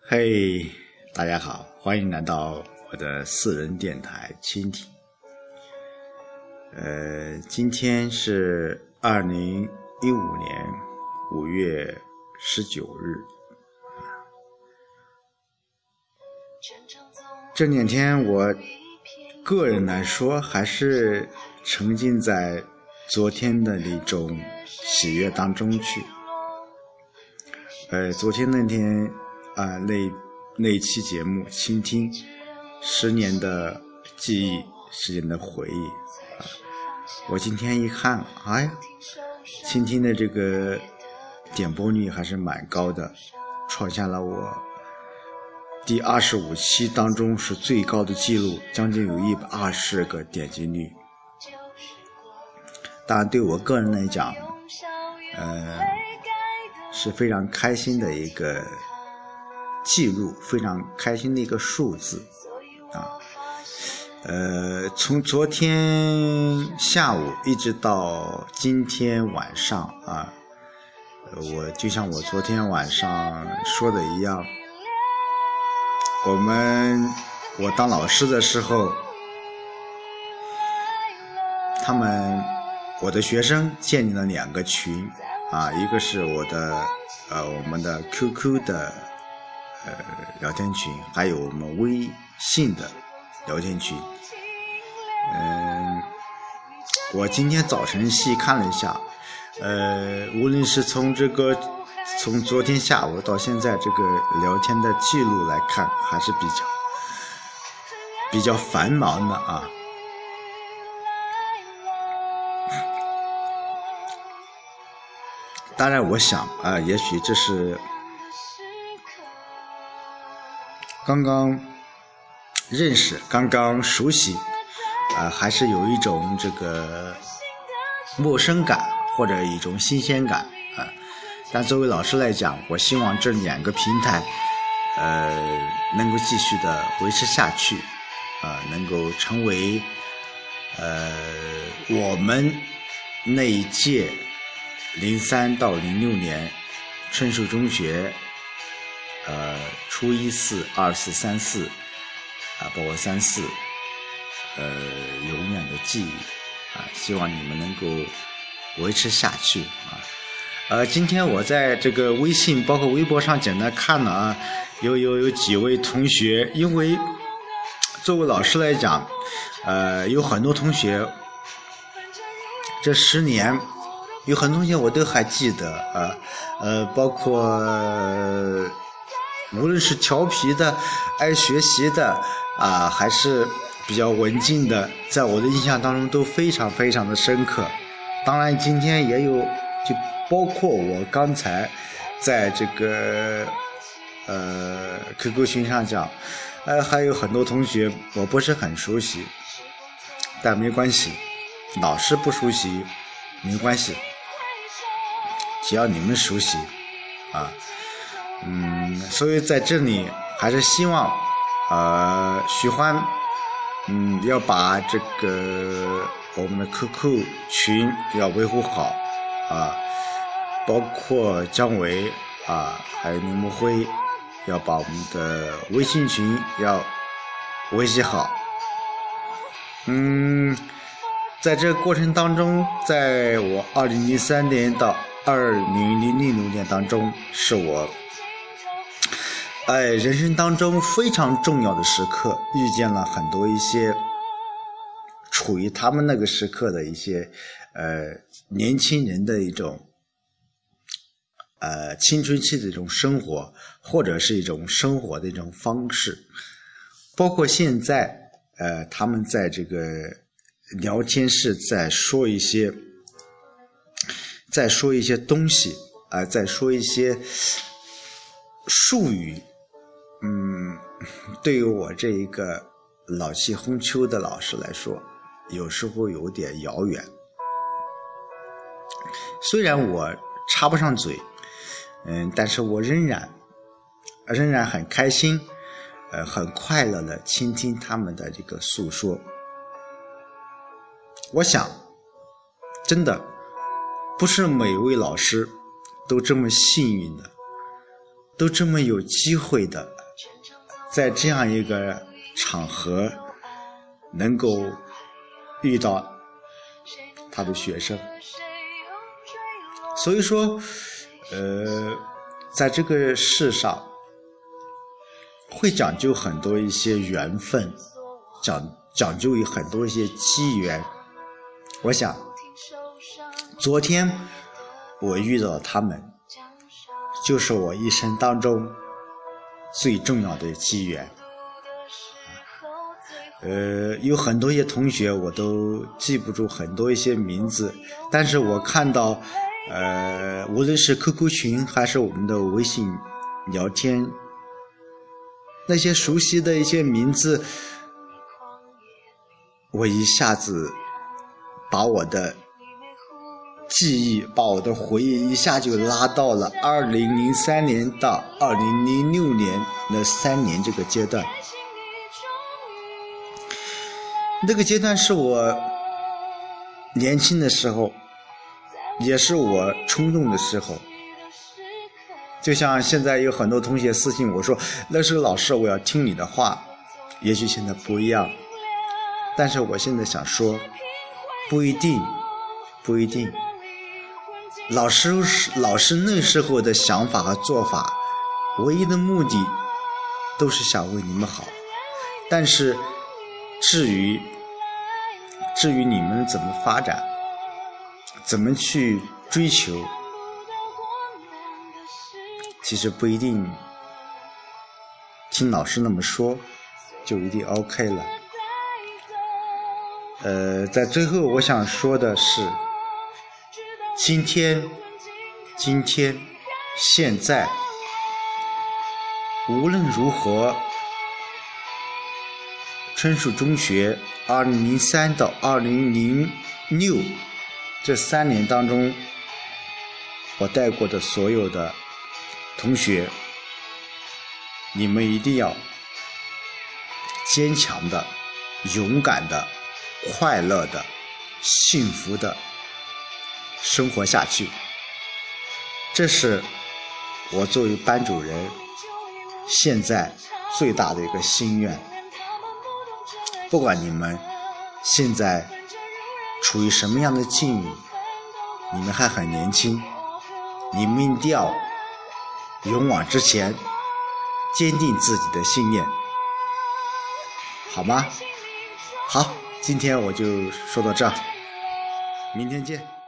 嘿，大家好，欢迎来到我的私人电台倾听。呃，今天是二零一五年五月十九日。这两天我个人来说，还是沉浸在昨天的那种喜悦当中去。呃，昨天那天啊，那那一期节目，倾听十年的记忆，十年的回忆啊。我今天一看，哎，倾听的这个点播率还是蛮高的，创下了我第二十五期当中是最高的记录，将近有一百二十个点击率。当然，对我个人来讲，呃。是非常开心的一个记录，非常开心的一个数字啊！呃，从昨天下午一直到今天晚上啊，我就像我昨天晚上说的一样，我们我当老师的时候，他们我的学生建立了两个群。啊，一个是我的呃，我们的 QQ 的呃聊天群，还有我们微信的聊天群。嗯，我今天早晨细看了一下，呃，无论是从这个从昨天下午到现在这个聊天的记录来看，还是比较比较繁忙的啊。当然，我想啊，也许这是刚刚认识、刚刚熟悉，啊，还是有一种这个陌生感或者一种新鲜感啊。但作为老师来讲，我希望这两个平台，呃，能够继续的维持下去，啊，能够成为呃我们那一届。零三到零六年，春树中学，呃，初一四、二四、三四，啊，包括三四，呃，永远的记忆，啊，希望你们能够维持下去啊。呃，今天我在这个微信包括微博上简单看了啊，有有有几位同学，因为作为老师来讲，呃，有很多同学这十年。有很多东西我都还记得啊，呃，包括无论是调皮的、爱学习的啊，还是比较文静的，在我的印象当中都非常非常的深刻。当然，今天也有，就包括我刚才在这个呃 QQ 群上讲，呃，还有很多同学我不是很熟悉，但没关系，老师不熟悉没关系。只要你们熟悉，啊，嗯，所以在这里还是希望，呃，徐欢，嗯，要把这个我们的 QQ 群要维护好，啊，包括姜维啊，还有林木辉，要把我们的微信群要维系好，嗯，在这个过程当中，在我二零零三年到。二零零六年当中，是我哎人生当中非常重要的时刻，遇见了很多一些处于他们那个时刻的一些呃年轻人的一种呃青春期的一种生活，或者是一种生活的一种方式，包括现在呃他们在这个聊天室在说一些。再说一些东西啊，再说一些术语，嗯，对于我这一个老气横秋的老师来说，有时候有点遥远。虽然我插不上嘴，嗯，但是我仍然仍然很开心，呃，很快乐的倾听他们的这个诉说。我想，真的。不是每位老师都这么幸运的，都这么有机会的，在这样一个场合能够遇到他的学生，所以说，呃，在这个世上会讲究很多一些缘分，讲讲究于很多一些机缘。我想，昨天我遇到他们，就是我一生当中最重要的机缘。呃，有很多一些同学我都记不住很多一些名字，但是我看到，呃，无论是 QQ 群还是我们的微信聊天，那些熟悉的一些名字，我一下子。把我的记忆，把我的回忆一下就拉到了二零零三年到二零零六年那三年这个阶段。那个阶段是我年轻的时候，也是我冲动的时候。就像现在有很多同学私信我说：“那时候老师，我要听你的话。”也许现在不一样，但是我现在想说。不一定，不一定。老师老师那时候的想法和做法，唯一的目的都是想为你们好。但是，至于至于你们怎么发展，怎么去追求，其实不一定听老师那么说，就一定 OK 了。呃，在最后我想说的是，今天，今天，现在，无论如何，春树中学二零零三到二零零六这三年当中，我带过的所有的同学，你们一定要坚强的、勇敢的。快乐的、幸福的生活下去，这是我作为班主任现在最大的一个心愿。不管你们现在处于什么样的境遇，你们还很年轻，你们一定要勇往直前，坚定自己的信念，好吗？好。今天我就说到这儿，明天见。